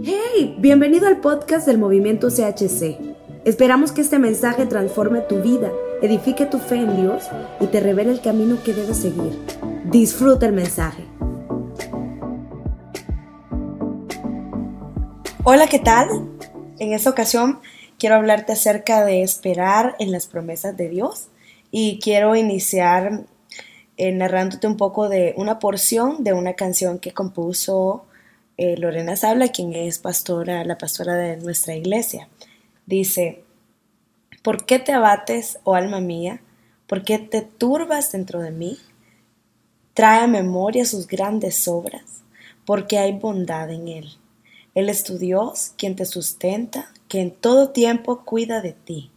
¡Hey! Bienvenido al podcast del movimiento CHC. Esperamos que este mensaje transforme tu vida, edifique tu fe en Dios y te revele el camino que debes seguir. Disfruta el mensaje. Hola, ¿qué tal? En esta ocasión quiero hablarte acerca de esperar en las promesas de Dios y quiero iniciar eh, narrándote un poco de una porción de una canción que compuso eh, Lorena Sabla, quien es pastora, la pastora de nuestra iglesia. Dice, ¿por qué te abates, oh alma mía? ¿Por qué te turbas dentro de mí? Trae a memoria sus grandes obras, porque hay bondad en él. Él es tu Dios, quien te sustenta, que en todo tiempo cuida de ti.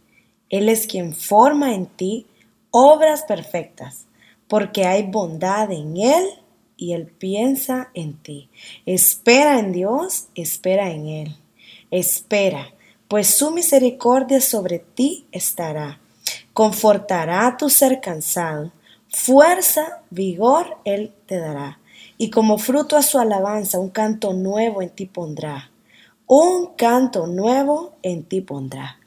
Él es quien forma en ti obras perfectas, porque hay bondad en Él y Él piensa en ti. Espera en Dios, espera en Él. Espera, pues su misericordia sobre ti estará. Confortará tu ser cansado. Fuerza, vigor Él te dará. Y como fruto a su alabanza, un canto nuevo en ti pondrá. Un canto nuevo en ti pondrá.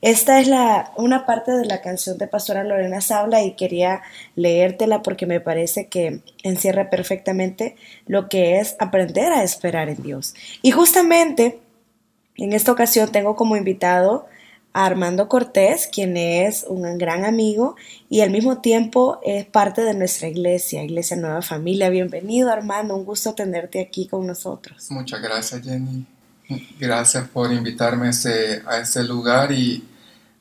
Esta es la, una parte de la canción de Pastora Lorena Sabla y quería leértela porque me parece que encierra perfectamente lo que es aprender a esperar en Dios. Y justamente en esta ocasión tengo como invitado a Armando Cortés, quien es un gran amigo y al mismo tiempo es parte de nuestra iglesia, Iglesia Nueva Familia. Bienvenido Armando, un gusto tenerte aquí con nosotros. Muchas gracias Jenny. Gracias por invitarme a este, a este lugar y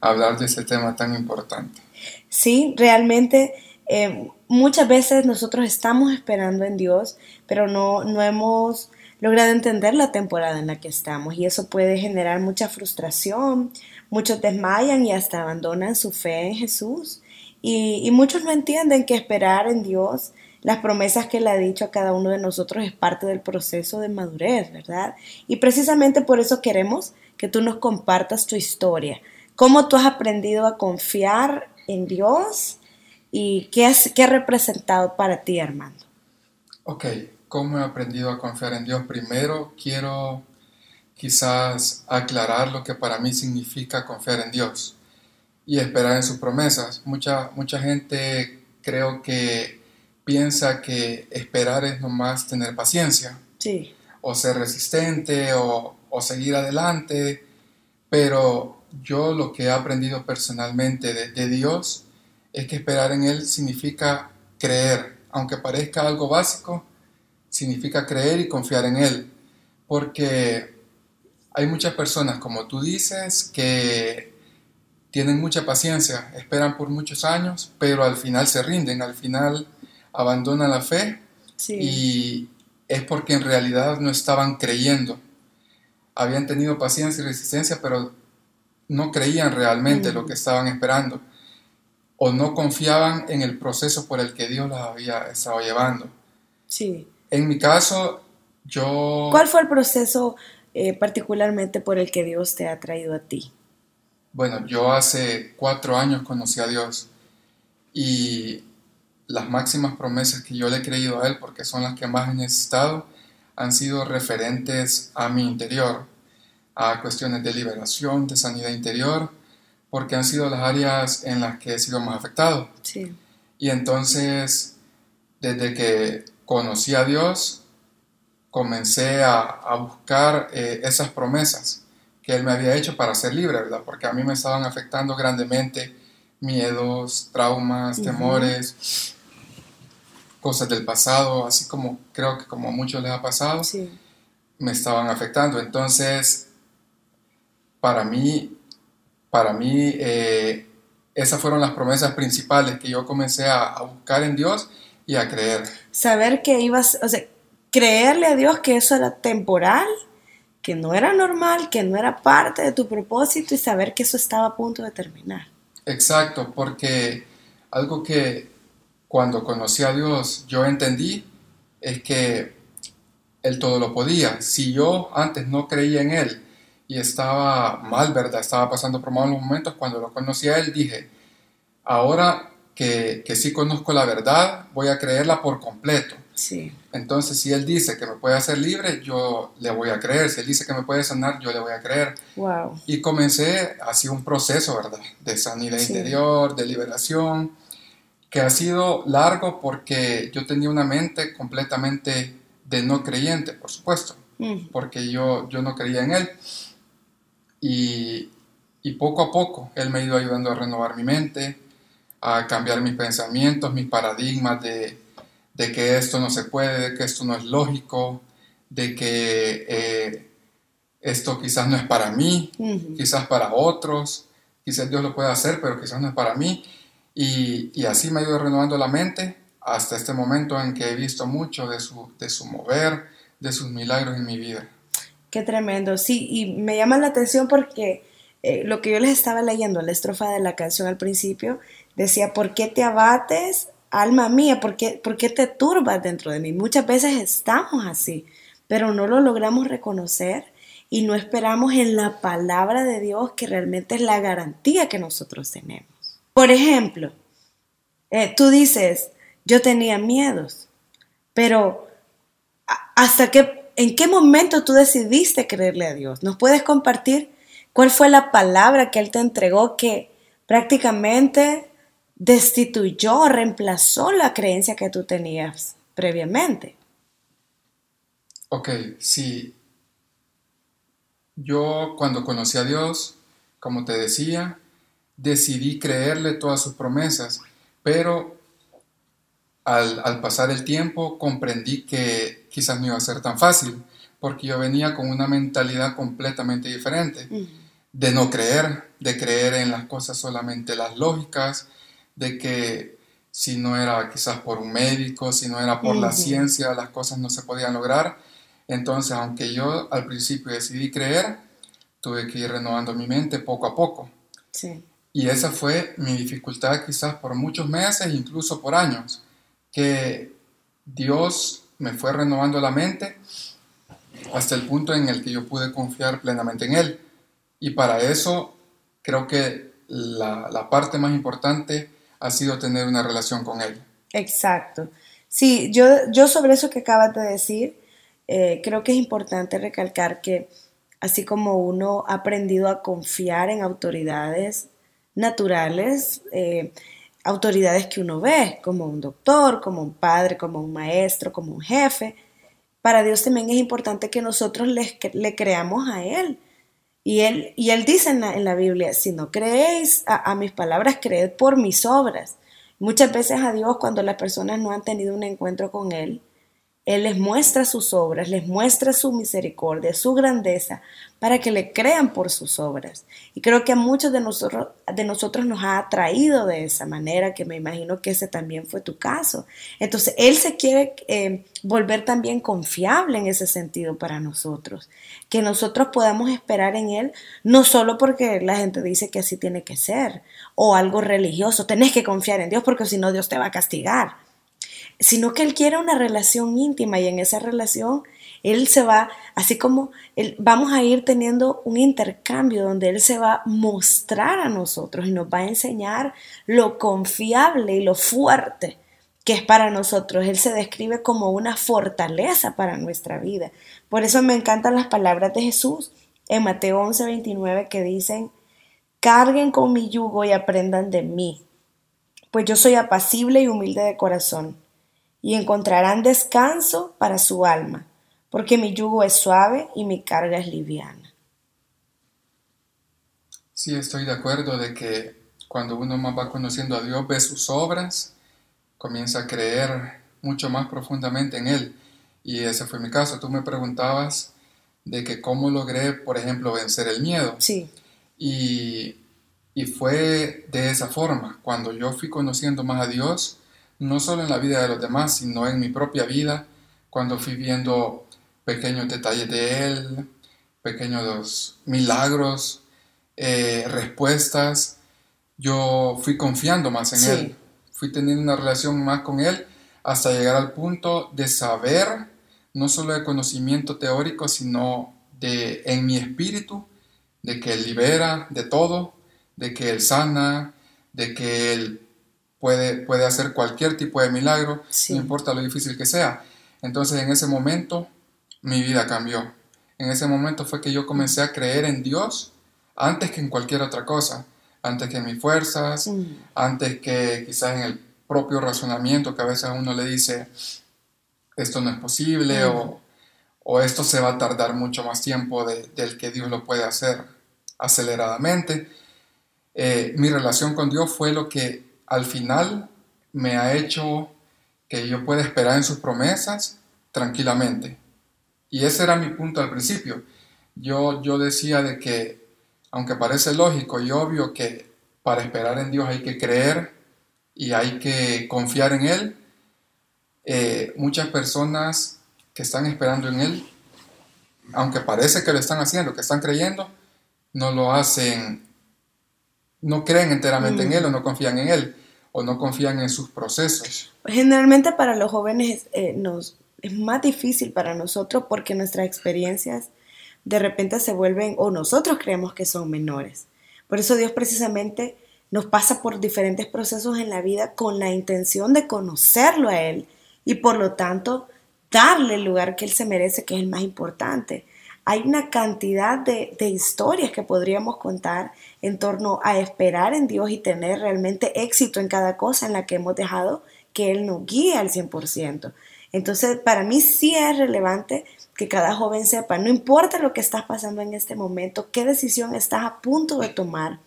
hablar de ese tema tan importante. Sí, realmente eh, muchas veces nosotros estamos esperando en Dios, pero no, no hemos logrado entender la temporada en la que estamos y eso puede generar mucha frustración, muchos desmayan y hasta abandonan su fe en Jesús y, y muchos no entienden que esperar en Dios las promesas que le ha dicho a cada uno de nosotros es parte del proceso de madurez, ¿verdad? Y precisamente por eso queremos que tú nos compartas tu historia, ¿Cómo tú has aprendido a confiar en Dios y qué, ha representado para ti, Armando? Ok, ¿cómo he aprendido a confiar en Dios? Primero quiero quizás aclarar lo que para mí significa confiar en Dios y esperar en sus promesas. Mucha, mucha gente creo que piensa que esperar es nomás tener paciencia. Sí. O ser resistente o, o seguir adelante, pero yo lo que he aprendido personalmente de, Dios es que esperar en Él significa creer, aunque parezca algo básico, significa creer y confiar en Él, porque hay muchas personas, como tú dices, que tienen mucha paciencia, esperan por muchos años, pero al final se rinden, al final abandonan la fe y es porque en realidad no estaban creyendo. Habían tenido paciencia y resistencia, pero no creían realmente lo que estaban esperando o no confiaban en el proceso por el que Dios las había estado llevando. Sí. En mi caso, yo... ¿Cuál fue el proceso eh, particularmente por el que Dios te ha traído a ti? Bueno, yo hace cuatro años conocí a Dios y las máximas promesas que yo le he creído a Él, porque son las que más he necesitado, han sido referentes a mi interior a cuestiones de liberación, de sanidad interior, porque han sido las áreas en las que he sido más afectado. Sí. Y entonces, desde que conocí a Dios, comencé a, buscar eh, esas promesas que Él me había hecho para ser libre, ¿verdad? Porque a mí me estaban afectando grandemente miedos, traumas, temores, cosas del pasado, así como creo que como a muchos les ha pasado, sí. me estaban afectando. Entonces, para mí, para mí eh, esas fueron las promesas principales que yo comencé a, buscar en Dios y a creer. Saber que ibas, o sea, creerle a Dios que eso era temporal, que no era normal, que no era parte de tu propósito y saber que eso estaba a punto de terminar. Exacto, porque algo que cuando conocí a Dios yo entendí es que Él todo lo podía. Si yo antes no creía en Él, y estaba mal, ¿verdad? Estaba pasando por malos momentos. Cuando lo conocí a él dije, ahora que, que sí conozco la verdad, voy a creerla por completo. Sí. Entonces, si Él dice que me puede hacer libre, yo le voy a creer. Si Él dice que me puede sanar, yo le voy a creer. Wow. Y comencé así un proceso, ¿verdad? De sanidad interior, de liberación, que ha sido largo porque yo tenía una mente completamente de no creyente, por supuesto, mm. porque yo, yo no creía en Él. Y, y poco a poco Él me ha ido ayudando a renovar mi mente, a cambiar mis pensamientos, mis paradigmas de, de que esto no se puede, de que esto no es lógico, de que eh, esto quizás no es para mí, quizás para otros, quizás Dios lo puede hacer, pero quizás no es para mí. Y, así me ha ido renovando la mente hasta este momento en que he visto mucho de su, de su mover, de sus milagros en mi vida. Qué tremendo, sí, y me llama la atención porque eh, lo que yo les estaba leyendo, la estrofa de la canción al principio, decía, ¿por qué te abates alma mía, ¿por qué, te turbas dentro de mí? Muchas veces estamos así, pero no lo logramos reconocer y no esperamos en la palabra de Dios que realmente es la garantía que nosotros tenemos. Por ejemplo, eh, tú dices, yo tenía miedos, pero ¿hasta qué, en qué momento tú decidiste creerle a Dios? ¿Nos puedes compartir cuál fue la palabra que Él te entregó que prácticamente destituyó, reemplazó la creencia que tú tenías previamente. Ok, sí. Yo cuando conocí a Dios, como te decía, decidí creerle todas sus promesas, pero al, pasar el tiempo comprendí que quizás no iba a ser tan fácil, porque yo venía con una mentalidad completamente diferente, de no creer, de creer en las cosas solamente las lógicas, de que si no era quizás por un médico, si no era por la ciencia, las cosas no se podían lograr. Entonces, aunque yo al principio decidí creer, tuve que ir renovando mi mente poco a poco. Sí. Y esa fue mi dificultad quizás por muchos meses, incluso por años, que Dios me fue renovando la mente hasta el punto en el que yo pude confiar plenamente en Él. Y para eso creo que la, la parte más importante ha sido tener una relación con Él. Exacto. Sí, yo, yo sobre eso que acabas de decir, eh, creo que es importante recalcar que así como uno ha aprendido a confiar en autoridades naturales, eh, autoridades que uno ve, como un doctor, como un padre, como un maestro, como un jefe, para Dios también es importante que nosotros le, creamos a Él. Y él, y él dice en la, Biblia, si no creéis a, mis palabras, creed por mis obras. Muchas veces a Dios, cuando las personas no han tenido un encuentro con Él, él les muestra sus obras, les muestra su misericordia, su grandeza, para que le crean por sus obras. Y creo que a muchos de nosotros, de nosotros nos ha atraído de esa manera, que me imagino que ese también fue tu caso. Entonces, Él se quiere eh, volver también confiable en ese sentido para nosotros, que nosotros podamos esperar en Él, no solo porque la gente dice que así tiene que ser, o algo religioso, tenés que confiar en Dios porque si no Dios te va a castigar sino que Él quiere una relación íntima y en esa relación Él se va, así como vamos a ir teniendo un intercambio donde Él se va a mostrar a nosotros y nos va a enseñar lo confiable y lo fuerte que es para nosotros. Él se describe como una fortaleza para nuestra vida. Por eso me encantan las palabras de Jesús en Mateo 11, 29 que dicen, carguen con mi yugo y aprendan de mí, pues yo soy apacible y humilde de corazón y encontrarán descanso para su alma, porque mi yugo es suave y mi carga es liviana. Sí, estoy de acuerdo de que cuando uno más va conociendo a Dios, ve sus obras, comienza a creer mucho más profundamente en Él. Y ese fue mi caso. Tú me preguntabas de que cómo logré, por ejemplo, vencer el miedo. Sí. Y, y fue de esa forma. Cuando yo fui conociendo más a Dios, no solo en la vida de los demás, sino en mi propia vida, cuando fui viendo pequeños detalles de Él, pequeños milagros, eh, respuestas, yo fui confiando más en Él, fui teniendo una relación más con Él hasta llegar al punto de saber, no solo de conocimiento teórico, sino de en mi espíritu, de que Él libera de todo, de que Él sana, de que Él puede, puede hacer cualquier tipo de milagro, no importa lo difícil que sea. Entonces en ese momento mi vida cambió. En ese momento fue que yo comencé a creer en Dios antes que en cualquier otra cosa, antes que en mis fuerzas, mm. antes que quizás en el propio razonamiento que a veces uno le dice, esto no es posible o, esto se va a tardar mucho más tiempo del que Dios lo puede hacer aceleradamente. Eh, mi relación con Dios fue lo que al final me ha hecho que yo pueda esperar en sus promesas tranquilamente. Y ese era mi punto al principio. Yo, yo decía de que, aunque parece lógico y obvio que para esperar en Dios hay que creer y hay que confiar en Él, eh, muchas personas que están esperando en Él, aunque parece que lo están haciendo, que están creyendo, no lo hacen, no creen enteramente en mm. Él o no confían en Él o no confían en sus procesos. Generalmente para los jóvenes eh, nos, es más difícil para nosotros porque nuestras experiencias de repente se vuelven o nosotros creemos que son menores. Por eso Dios precisamente nos pasa por diferentes procesos en la vida con la intención de conocerlo a Él y por lo tanto darle el lugar que él se merece, que es el más importante. Hay una cantidad de, historias que podríamos contar en torno a esperar en Dios y tener realmente éxito en cada cosa en la que hemos dejado que Él nos guíe al 100%. Entonces, para mí sí es relevante que cada joven sepa, no importa lo que estás pasando en este momento, qué decisión estás a punto de tomar,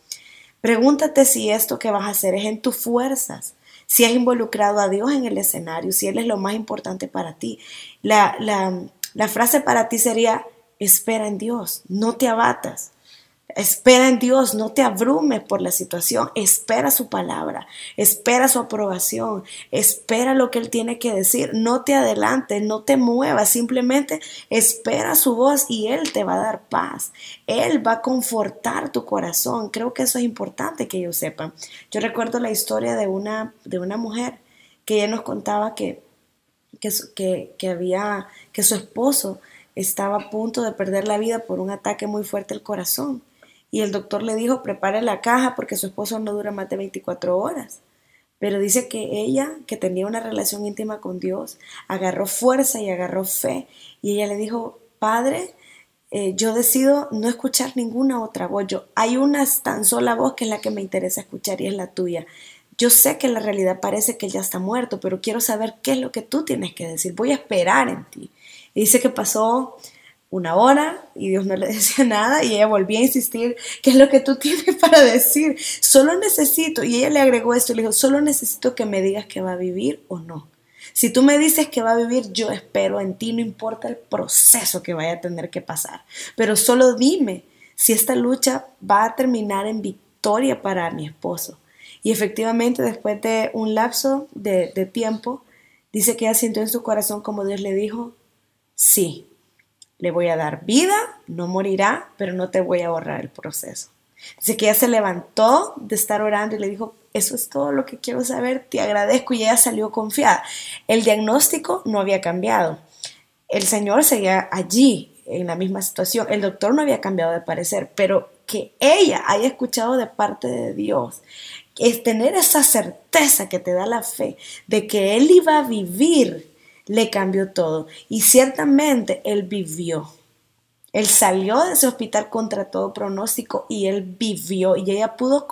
pregúntate si esto que vas a hacer es en tus fuerzas, si has involucrado a Dios en el escenario, si Él es lo más importante para ti. La, la frase para ti sería, espera en Dios, no te abatas. Espera en Dios, no te abrumes por la situación, espera su palabra, espera su aprobación, espera lo que Él tiene que decir, no te adelantes, no te muevas, simplemente espera su voz y Él te va a dar paz, Él va a confortar tu corazón, creo que eso es importante que ellos sepan. Yo recuerdo la historia de una, de una mujer que ella nos contaba que, que, que había, que su esposo estaba a punto de perder la vida por un ataque muy fuerte al corazón y el doctor le dijo, prepare la caja porque su esposo no dura más de 24 horas. Pero dice que ella, que tenía una relación íntima con Dios, agarró fuerza y agarró fe. Y ella le dijo, Padre, eh, yo decido no escuchar ninguna otra voz. Yo, hay una tan sola voz que es la que me interesa escuchar y es la tuya. Yo sé que la realidad parece que ya está muerto, pero quiero saber qué es lo que tú tienes que decir. Voy a esperar en ti. Dice que pasó una hora y Dios no le decía nada y ella volvía a insistir, ¿qué es lo que tú tienes para decir? Solo necesito, y ella le agregó esto, le dijo, solo necesito que me digas que va a vivir o no. Si tú me dices que va a vivir, yo espero en ti, no importa el proceso que vaya a tener que pasar, pero solo dime si esta lucha va a terminar en victoria para mi esposo. Y efectivamente, después de un lapso de, de tiempo, dice que ella sintió en su corazón como Dios le dijo, sí, le voy a dar vida, no morirá, pero no te voy a ahorrar el proceso. Dice que ella se levantó de estar orando y le dijo, eso es todo lo que quiero saber, te agradezco y ella salió confiada. El diagnóstico no había cambiado. El Señor seguía allí en la misma situación. El doctor no había cambiado de parecer, pero que ella haya escuchado de parte de Dios, es tener esa certeza que te da la fe de que Él iba a vivir le cambió todo. Y ciertamente él vivió. Él salió de ese hospital contra todo pronóstico y él vivió. Y ella pudo,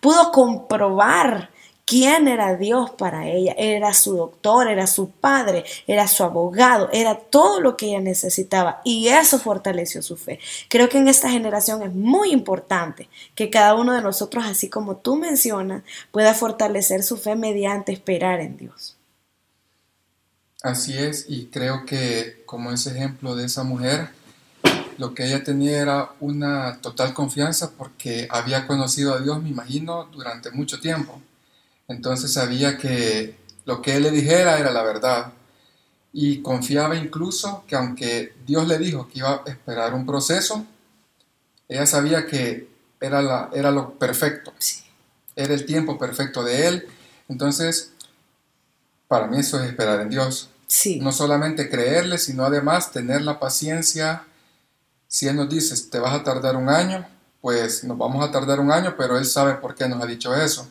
pudo comprobar quién era Dios para ella. Era su doctor, era su padre, era su abogado, era todo lo que ella necesitaba. Y eso fortaleció su fe. Creo que en esta generación es muy importante que cada uno de nosotros, así como tú mencionas, pueda fortalecer su fe mediante esperar en Dios. Así es, y creo que como ese ejemplo de esa mujer, lo que ella tenía era una total confianza porque había conocido a Dios, me imagino, durante mucho tiempo. Entonces sabía que lo que él le dijera era la verdad. Y confiaba incluso que aunque Dios le dijo que iba a esperar un proceso, ella sabía que era, la, era lo perfecto. Era el tiempo perfecto de él. Entonces, para mí eso es esperar en Dios. No solamente creerle, sino además tener la paciencia. Si Él nos dice, te vas a tardar un año, pues nos vamos a tardar un año, pero Él sabe por qué nos ha dicho eso.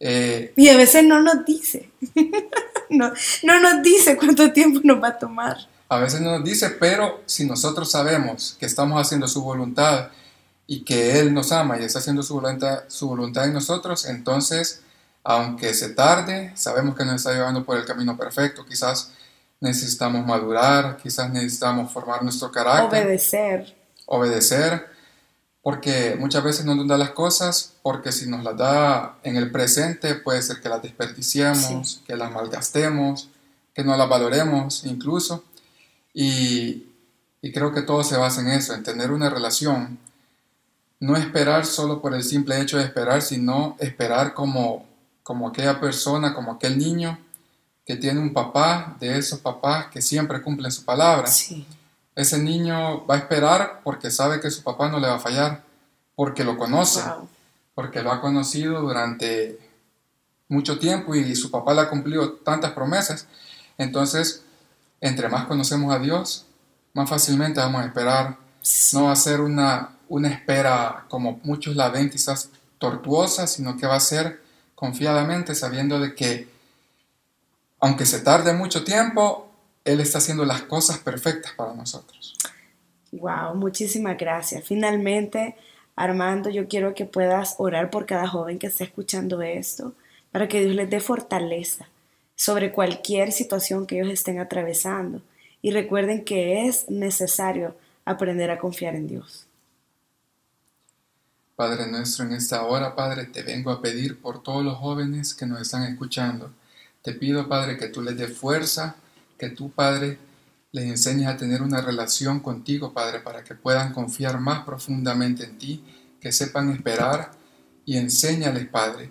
Eh, y a veces no nos dice. no, no nos dice cuánto tiempo nos va a tomar. A veces no nos dice, pero si nosotros sabemos que estamos haciendo su voluntad y que Él nos ama y está haciendo su voluntad, su voluntad en nosotros, entonces, aunque se tarde, sabemos que nos está llevando por el camino perfecto. Quizás necesitamos madurar, quizás necesitamos formar nuestro carácter. Obedecer. Obedecer, porque muchas veces no nos da las cosas, porque si nos las da en el presente, puede ser que las desperdiciemos, que las malgastemos, que no las valoremos incluso. Y, y creo que todo se basa en eso, en tener una relación. No esperar solo por el simple hecho de esperar, sino esperar como, como aquella persona, como aquel niño que tiene un papá, de esos papás que siempre cumplen su palabra. Sí. Ese niño va a esperar porque sabe que su papá no le va a fallar, porque lo conoce, Wow. porque lo ha conocido durante mucho tiempo y su papá le ha cumplido tantas promesas. Entonces, entre más conocemos a Dios, más fácilmente vamos a esperar. No va a ser una, una espera como muchos la ven quizás tortuosa, sino que va a ser confiadamente sabiendo de que aunque se tarde mucho tiempo, Él está haciendo las cosas perfectas para nosotros. Wow, muchísimas gracias. Finalmente, Armando, yo quiero que puedas orar por cada joven que esté escuchando esto, para que Dios les dé fortaleza sobre cualquier situación que ellos estén atravesando. Y recuerden que es necesario aprender a confiar en Dios. Padre nuestro, en esta hora, Padre, te vengo a pedir por todos los jóvenes que nos están escuchando. Te pido, Padre, que tú les des fuerza, que tú, Padre, les enseñes a tener una relación contigo, Padre, para que puedan confiar más profundamente en ti, que sepan esperar y enséñales, Padre,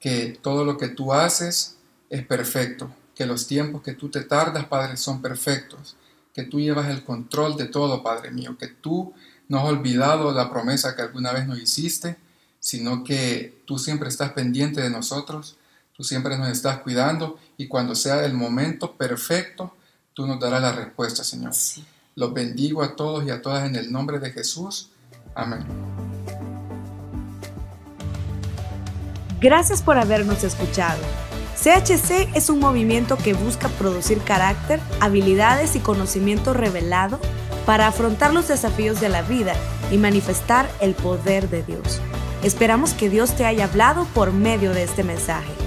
que todo lo que tú haces es perfecto, que los tiempos que tú te tardas, Padre, son perfectos, que tú llevas el control de todo, Padre mío, que tú no has olvidado la promesa que alguna vez nos hiciste, sino que tú siempre estás pendiente de nosotros, tú siempre nos estás cuidando y cuando sea el momento perfecto, tú nos darás la respuesta, Señor. Sí. Los bendigo a todos y a todas en el nombre de Jesús. Amén. Gracias por habernos escuchado. CHC es un movimiento que busca producir carácter, habilidades y conocimiento revelado para afrontar los desafíos de la vida y manifestar el poder de Dios. Esperamos que Dios te haya hablado por medio de este mensaje.